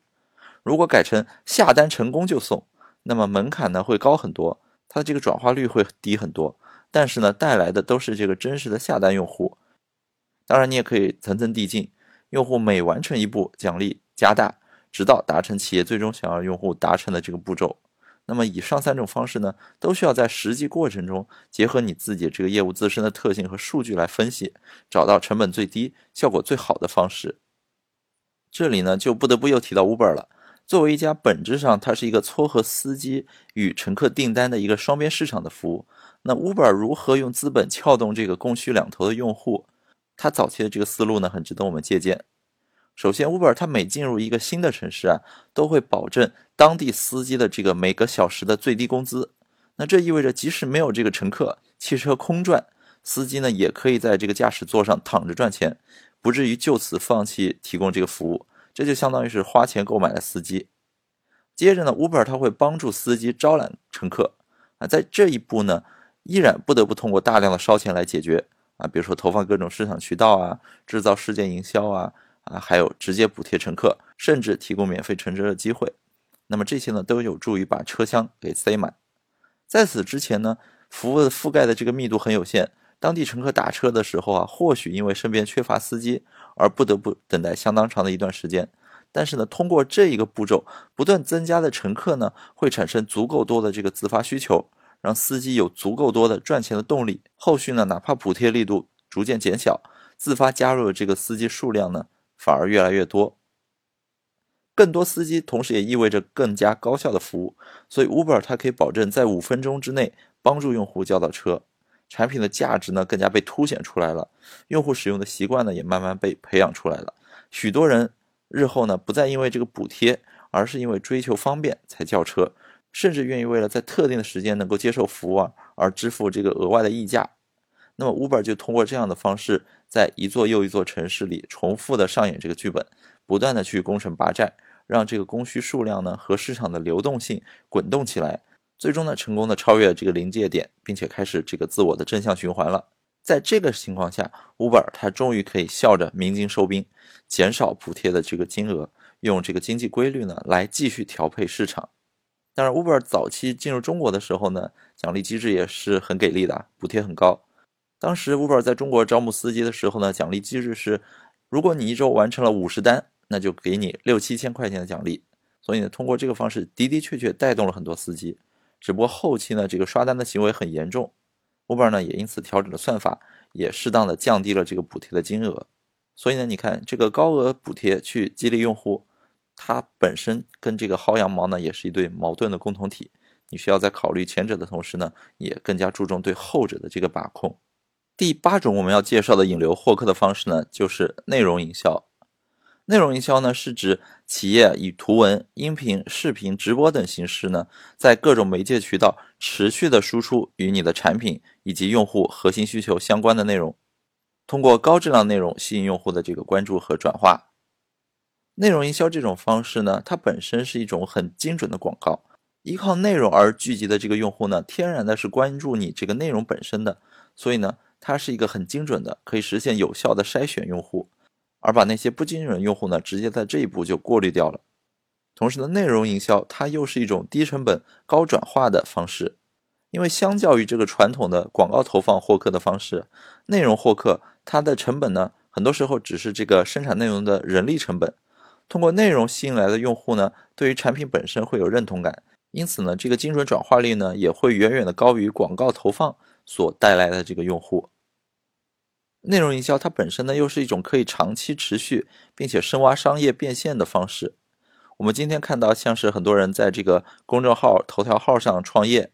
如果改成下单成功就送，那么门槛呢会高很多，它的这个转化率会低很多，但是呢，带来的都是这个真实的下单用户。当然，你也可以层层递进，用户每完成一步，奖励加大，直到达成企业最终想要用户达成的这个步骤。那么以上三种方式呢，都需要在实际过程中结合你自己这个业务自身的特性和数据来分析，找到成本最低、效果最好的方式。这里呢，就不得不又提到 Uber 了。作为一家本质上它是一个撮合司机与乘客订单的一个双边市场的服务，那 Uber 如何用资本撬动这个供需两头的用户？它早期的这个思路呢，很值得我们借鉴。首先，Uber 它每进入一个新的城市啊，都会保证当地司机的这个每个小时的最低工资。那这意味着，即使没有这个乘客，汽车空转，司机呢也可以在这个驾驶座上躺着赚钱，不至于就此放弃提供这个服务。这就相当于是花钱购买了司机。接着呢，Uber 它会帮助司机招揽乘客啊，在这一步呢，依然不得不通过大量的烧钱来解决啊，比如说投放各种市场渠道啊，制造事件营销啊。啊，还有直接补贴乘客，甚至提供免费乘车的机会。那么这些呢，都有助于把车厢给塞满。在此之前呢，服务的覆盖的这个密度很有限，当地乘客打车的时候啊，或许因为身边缺乏司机而不得不等待相当长的一段时间。但是呢，通过这一个步骤，不断增加的乘客呢，会产生足够多的这个自发需求，让司机有足够多的赚钱的动力。后续呢，哪怕补贴力度逐渐减小，自发加入的这个司机数量呢？反而越来越多，更多司机，同时也意味着更加高效的服务。所以，Uber 它可以保证在五分钟之内帮助用户叫到车，产品的价值呢更加被凸显出来了，用户使用的习惯呢也慢慢被培养出来了。许多人日后呢不再因为这个补贴，而是因为追求方便才叫车，甚至愿意为了在特定的时间能够接受服务啊而支付这个额外的溢价。那么，Uber 就通过这样的方式。在一座又一座城市里重复的上演这个剧本，不断的去攻城拔寨，让这个供需数量呢和市场的流动性滚动起来，最终呢成功的超越这个临界点，并且开始这个自我的正向循环了。在这个情况下，Uber 它终于可以笑着鸣金收兵，减少补贴的这个金额，用这个经济规律呢来继续调配市场。当然，Uber 早期进入中国的时候呢，奖励机制也是很给力的，补贴很高。当时 Uber 在中国招募司机的时候呢，奖励机制是，如果你一周完成了五十单，那就给你六七千块钱的奖励。所以呢，通过这个方式的的确确带动了很多司机。只不过后期呢，这个刷单的行为很严重，Uber 呢也因此调整了算法，也适当的降低了这个补贴的金额。所以呢，你看这个高额补贴去激励用户，它本身跟这个薅羊毛呢也是一对矛盾的共同体。你需要在考虑前者的同时呢，也更加注重对后者的这个把控。第八种我们要介绍的引流获客的方式呢，就是内容营销。内容营销呢，是指企业以图文、音频、视频、直播等形式呢，在各种媒介渠道持续的输出与你的产品以及用户核心需求相关的内容，通过高质量内容吸引用户的这个关注和转化。内容营销这种方式呢，它本身是一种很精准的广告，依靠内容而聚集的这个用户呢，天然的是关注你这个内容本身的，所以呢，它是一个很精准的，可以实现有效的筛选用户，而把那些不精准用户呢，直接在这一步就过滤掉了。同时呢，内容营销它又是一种低成本高转化的方式，因为相较于这个传统的广告投放获客的方式，内容获客它的成本呢，很多时候只是这个生产内容的人力成本。通过内容吸引来的用户呢，对于产品本身会有认同感，因此呢，这个精准转化率呢也会远远的高于广告投放所带来的这个用户。内容营销它本身呢又是一种可以长期持续并且深挖商业变现的方式。我们今天看到像是很多人在这个公众号、头条号上创业，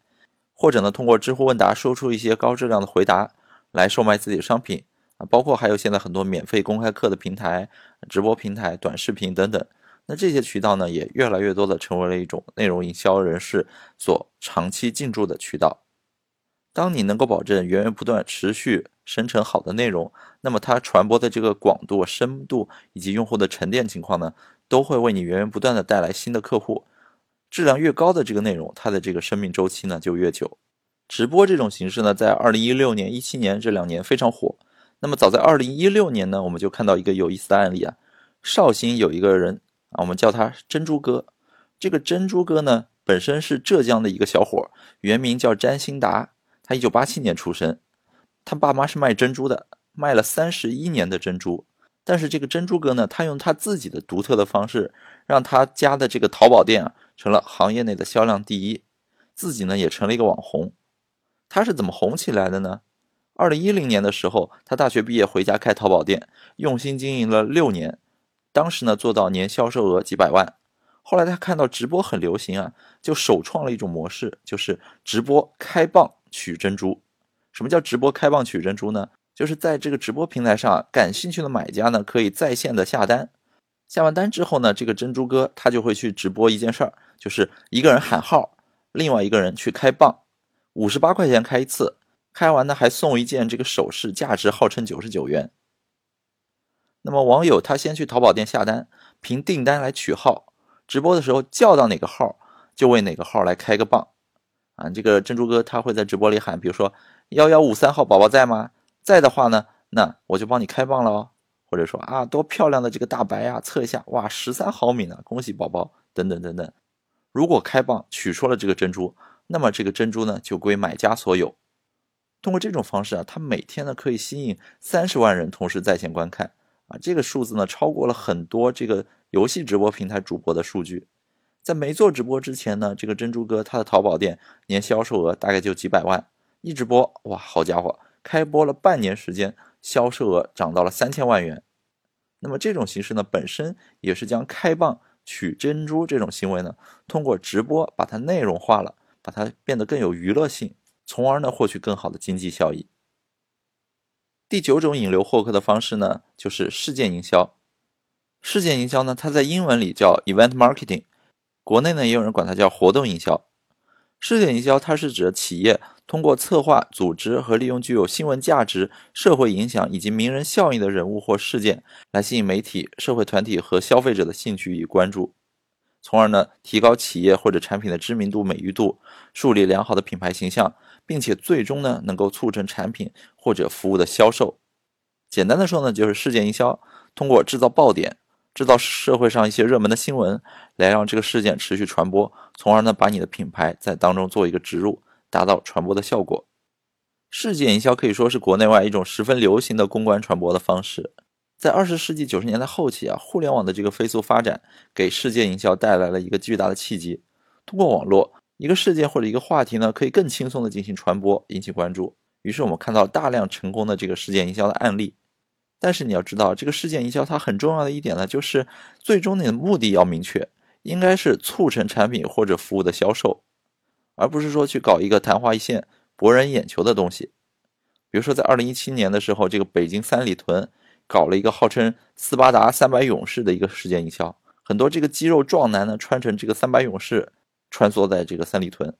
或者呢通过知乎问答说出一些高质量的回答来售卖自己的商品。啊，包括还有现在很多免费公开课的平台、直播平台、短视频等等，那这些渠道呢，也越来越多的成为了一种内容营销人士所长期进驻的渠道。当你能够保证源源不断、持续生成好的内容，那么它传播的这个广度、深度以及用户的沉淀情况呢，都会为你源源不断的带来新的客户。质量越高的这个内容，它的这个生命周期呢就越久。直播这种形式呢，在二零一六年、一七年这两年非常火。那么早在二零一六年呢，我们就看到一个有意思的案例啊。绍兴有一个人啊，我们叫他珍珠哥。这个珍珠哥呢，本身是浙江的一个小伙，原名叫詹新达。他一九八七年出生，他爸妈是卖珍珠的，卖了三十一年的珍珠。但是这个珍珠哥呢，他用他自己的独特的方式，让他家的这个淘宝店啊，成了行业内的销量第一，自己呢也成了一个网红。他是怎么红起来的呢？二零一零年的时候，他大学毕业回家开淘宝店，用心经营了六年，当时呢做到年销售额几百万。后来他看到直播很流行啊，就首创了一种模式，就是直播开蚌取珍珠。什么叫直播开蚌取珍珠呢？就是在这个直播平台上，感兴趣的买家呢可以在线的下单，下完单之后呢，这个珍珠哥他就会去直播一件事儿，就是一个人喊号，另外一个人去开蚌，五十八块钱开一次。开完呢，还送一件这个首饰，价值号称九十九元。那么网友他先去淘宝店下单，凭订单来取号，直播的时候叫到哪个号，就为哪个号来开个蚌。啊，这个珍珠哥他会在直播里喊，比如说幺幺五三号宝宝在吗？在的话呢，那我就帮你开蚌了哦。或者说啊，多漂亮的这个大白呀，测一下，哇，十三毫米呢，恭喜宝宝，等等等等。如果开蚌取出了这个珍珠，那么这个珍珠呢就归买家所有。通过这种方式啊，他每天呢可以吸引三十万人同时在线观看啊，这个数字呢超过了很多这个游戏直播平台主播的数据。在没做直播之前呢，这个珍珠哥他的淘宝店年销售额大概就几百万，一直播哇，好家伙，开播了半年时间，销售额涨到了三千万元。那么这种形式呢，本身也是将开蚌取珍珠这种行为呢，通过直播把它内容化了，把它变得更有娱乐性。从而呢获取更好的经济效益。第九种引流获客的方式呢，就是事件营销。事件营销呢，它在英文里叫 event marketing，国内呢也有人管它叫活动营销。事件营销它是指企业通过策划、组织和利用具有新闻价值、社会影响以及名人效应的人物或事件，来吸引媒体、社会团体和消费者的兴趣与关注。从而呢，提高企业或者产品的知名度、美誉度，树立良好的品牌形象，并且最终呢，能够促成产品或者服务的销售。简单的说呢，就是事件营销，通过制造爆点，制造社会上一些热门的新闻，来让这个事件持续传播，从而呢，把你的品牌在当中做一个植入，达到传播的效果。事件营销可以说是国内外一种十分流行的公关传播的方式。在二十世纪九十年代后期啊，互联网的这个飞速发展，给事件营销带来了一个巨大的契机。通过网络，一个事件或者一个话题呢，可以更轻松的进行传播，引起关注。于是我们看到大量成功的这个事件营销的案例。但是你要知道，这个事件营销它很重要的一点呢，就是最终你的目的要明确，应该是促成产品或者服务的销售，而不是说去搞一个昙花一现、博人眼球的东西。比如说在二零一七年的时候，这个北京三里屯。搞了一个号称斯巴达三百勇士的一个事件营销，很多这个肌肉壮男呢，穿成这个三百勇士，穿梭在这个三里屯。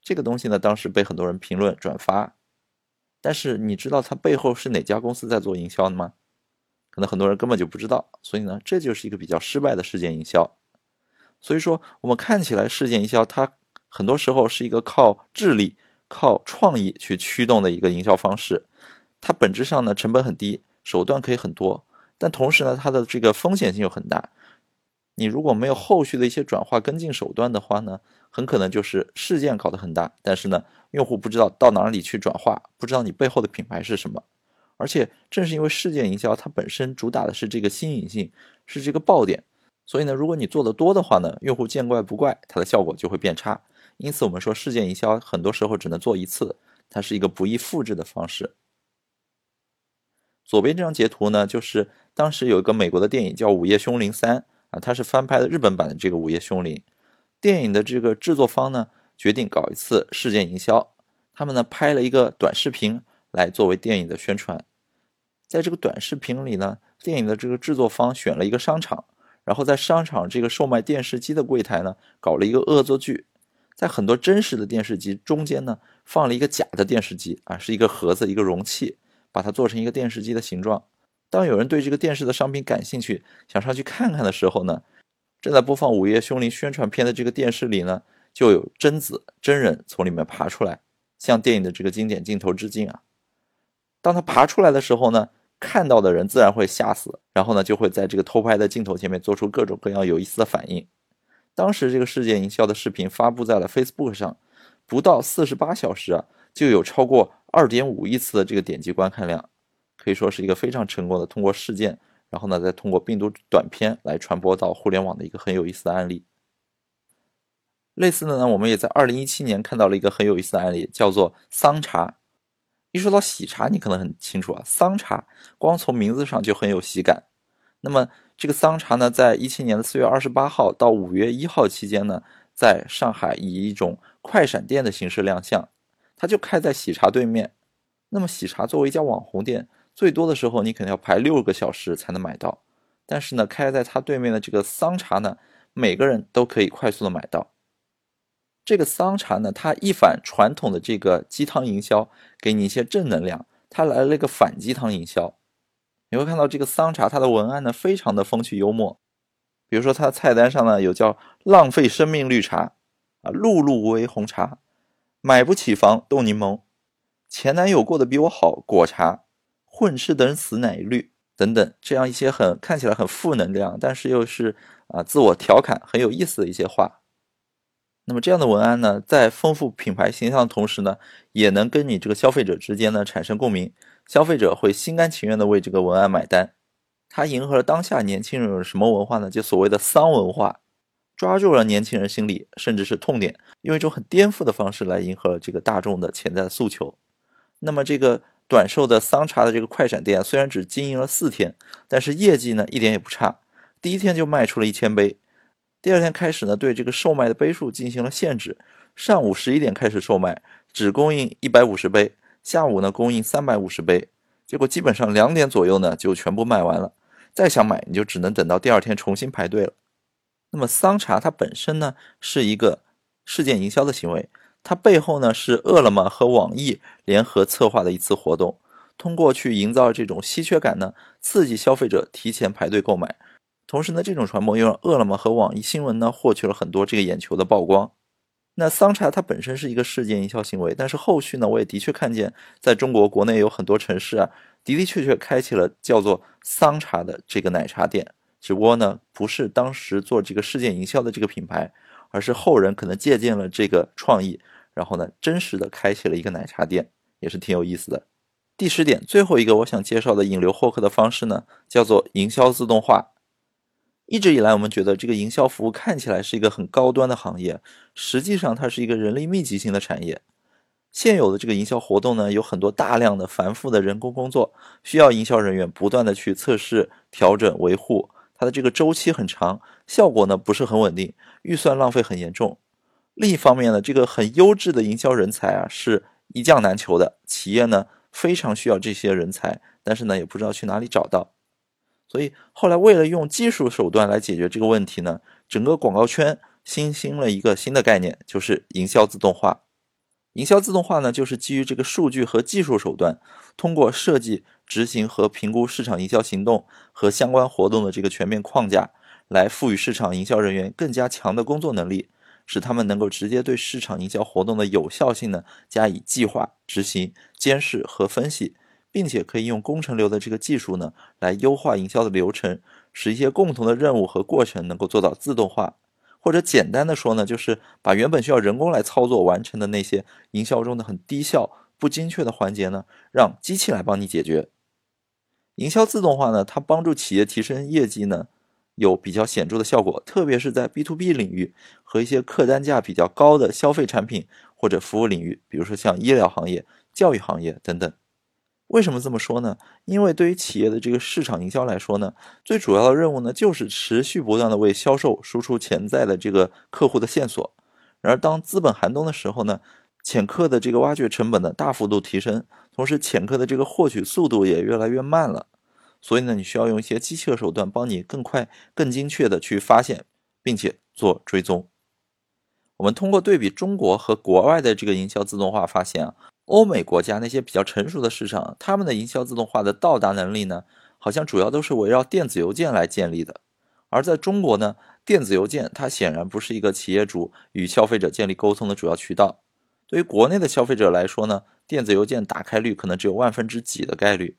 这个东西呢，当时被很多人评论转发。但是你知道它背后是哪家公司在做营销的吗？可能很多人根本就不知道。所以呢，这就是一个比较失败的事件营销。所以说，我们看起来事件营销，它很多时候是一个靠智力、靠创意去驱动的一个营销方式。它本质上呢，成本很低，手段可以很多，但同时呢，它的这个风险性又很大。你如果没有后续的一些转化跟进手段的话呢，很可能就是事件搞得很大，但是呢，用户不知道到哪里去转化，不知道你背后的品牌是什么。而且正是因为事件营销，它本身主打的是这个新颖性，是这个爆点，所以呢，如果你做的多的话呢，用户见怪不怪，它的效果就会变差。因此，我们说事件营销很多时候只能做一次，它是一个不易复制的方式。左边这张截图呢，就是当时有一个美国的电影叫《午夜凶铃三》。啊，它是翻拍的日本版的这个《午夜凶铃》电影的这个制作方呢，决定搞一次事件营销。他们呢拍了一个短视频来作为电影的宣传。在这个短视频里呢，电影的这个制作方选了一个商场，然后在商场这个售卖电视机的柜台呢，搞了一个恶作剧，在很多真实的电视机中间呢，放了一个假的电视机啊，是一个盒子，一个容器，把它做成一个电视机的形状。当有人对这个电视的商品感兴趣，想上去看看的时候呢，正在播放《午夜凶铃》宣传片的这个电视里呢，就有贞子真人从里面爬出来，向电影的这个经典镜头致敬啊。当他爬出来的时候呢，看到的人自然会吓死，然后呢，就会在这个偷拍的镜头前面做出各种各样有意思的反应。当时这个事件营销的视频发布在了 Facebook 上，不到四十八小时啊，就有超过二点五亿次的这个点击观看量。可以说是一个非常成功的通过事件，然后呢，再通过病毒短片来传播到互联网的一个很有意思的案例。类似的呢，我们也在二零一七年看到了一个很有意思的案例，叫做桑茶。一说到喜茶，你可能很清楚啊，桑茶光从名字上就很有喜感。那么这个桑茶呢，在一七年的四月二十八号到五月一号期间呢，在上海以一种快闪店的形式亮相，它就开在喜茶对面。那么喜茶作为一家网红店，最多的时候，你肯定要排六个小时才能买到。但是呢，开在它对面的这个桑茶呢，每个人都可以快速的买到。这个桑茶呢，它一反传统的这个鸡汤营销，给你一些正能量，它来了一个反鸡汤营销。你会看到这个桑茶，它的文案呢非常的风趣幽默。比如说它的菜单上呢有叫“浪费生命绿茶”，啊，“碌碌无为红茶”，“买不起房冻柠檬”，“前男友过得比我好果茶”。混吃等死乃律等等，这样一些很看起来很负能量，但是又是啊自我调侃很有意思的一些话。那么这样的文案呢，在丰富品牌形象的同时呢，也能跟你这个消费者之间呢产生共鸣，消费者会心甘情愿的为这个文案买单。它迎合了当下年轻人有什么文化呢？就所谓的丧文化，抓住了年轻人心理甚至是痛点，用一种很颠覆的方式来迎合这个大众的潜在诉求。那么这个。短寿的桑茶的这个快闪店虽然只经营了四天，但是业绩呢一点也不差。第一天就卖出了一千杯，第二天开始呢对这个售卖的杯数进行了限制，上午十一点开始售卖，只供应一百五十杯，下午呢供应三百五十杯。结果基本上两点左右呢就全部卖完了，再想买你就只能等到第二天重新排队了。那么桑茶它本身呢是一个事件营销的行为。它背后呢是饿了么和网易联合策划的一次活动，通过去营造这种稀缺感呢，刺激消费者提前排队购买。同时呢，这种传播又让饿了么和网易新闻呢获取了很多这个眼球的曝光。那桑茶它本身是一个事件营销行为，但是后续呢，我也的确看见在中国国内有很多城市啊，的的确确开启了叫做桑茶的这个奶茶店，只不过呢，不是当时做这个事件营销的这个品牌。而是后人可能借鉴了这个创意，然后呢，真实的开启了一个奶茶店，也是挺有意思的。第十点，最后一个我想介绍的引流获客的方式呢，叫做营销自动化。一直以来，我们觉得这个营销服务看起来是一个很高端的行业，实际上它是一个人力密集型的产业。现有的这个营销活动呢，有很多大量的繁复的人工工作，需要营销人员不断的去测试、调整、维护。它的这个周期很长，效果呢不是很稳定，预算浪费很严重。另一方面呢，这个很优质的营销人才啊是一将难求的，企业呢非常需要这些人才，但是呢也不知道去哪里找到。所以后来为了用技术手段来解决这个问题呢，整个广告圈新兴了一个新的概念，就是营销自动化。营销自动化呢，就是基于这个数据和技术手段，通过设计、执行和评估市场营销行动和相关活动的这个全面框架，来赋予市场营销人员更加强的工作能力，使他们能够直接对市场营销活动的有效性呢加以计划、执行、监视和分析，并且可以用工程流的这个技术呢来优化营销的流程，使一些共同的任务和过程能够做到自动化。或者简单的说呢，就是把原本需要人工来操作完成的那些营销中的很低效、不精确的环节呢，让机器来帮你解决。营销自动化呢，它帮助企业提升业绩呢，有比较显著的效果，特别是在 B to B 领域和一些客单价比较高的消费产品或者服务领域，比如说像医疗行业、教育行业等等。为什么这么说呢？因为对于企业的这个市场营销来说呢，最主要的任务呢，就是持续不断的为销售输出潜在的这个客户的线索。然而，当资本寒冬的时候呢，潜客的这个挖掘成本呢大幅度提升，同时潜客的这个获取速度也越来越慢了。所以呢，你需要用一些机器的手段，帮你更快、更精确的去发现，并且做追踪。我们通过对比中国和国外的这个营销自动化，发现啊。欧美国家那些比较成熟的市场，他们的营销自动化的到达能力呢，好像主要都是围绕电子邮件来建立的。而在中国呢，电子邮件它显然不是一个企业主与消费者建立沟通的主要渠道。对于国内的消费者来说呢，电子邮件打开率可能只有万分之几的概率。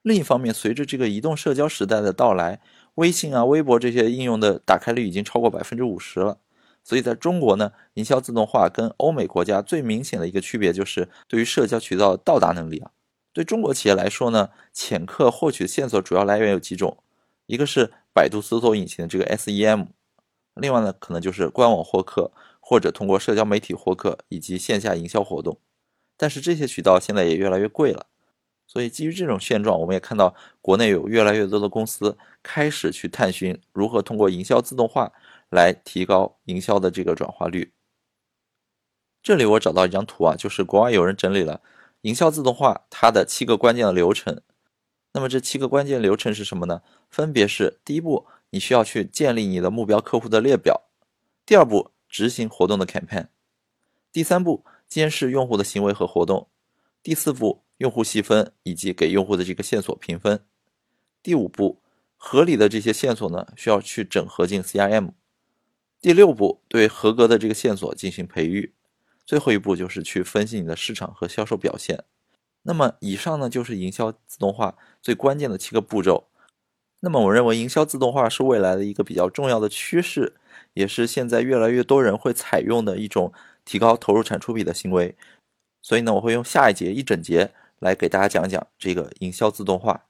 另一方面，随着这个移动社交时代的到来，微信啊、微博这些应用的打开率已经超过百分之五十了。所以，在中国呢，营销自动化跟欧美国家最明显的一个区别就是对于社交渠道的到达能力啊。对中国企业来说呢，潜客获取线索主要来源有几种，一个是百度搜索引擎的这个 SEM，另外呢，可能就是官网获客或者通过社交媒体获客以及线下营销活动。但是这些渠道现在也越来越贵了，所以基于这种现状，我们也看到国内有越来越多的公司开始去探寻如何通过营销自动化。来提高营销的这个转化率。这里我找到一张图啊，就是国外有人整理了营销自动化它的七个关键的流程。那么这七个关键流程是什么呢？分别是：第一步，你需要去建立你的目标客户的列表；第二步，执行活动的 campaign；第三步，监视用户的行为和活动；第四步，用户细分以及给用户的这个线索评分；第五步，合理的这些线索呢，需要去整合进 CRM。第六步，对合格的这个线索进行培育；最后一步就是去分析你的市场和销售表现。那么，以上呢就是营销自动化最关键的七个步骤。那么，我认为营销自动化是未来的一个比较重要的趋势，也是现在越来越多人会采用的一种提高投入产出比的行为。所以呢，我会用下一节一整节来给大家讲讲这个营销自动化。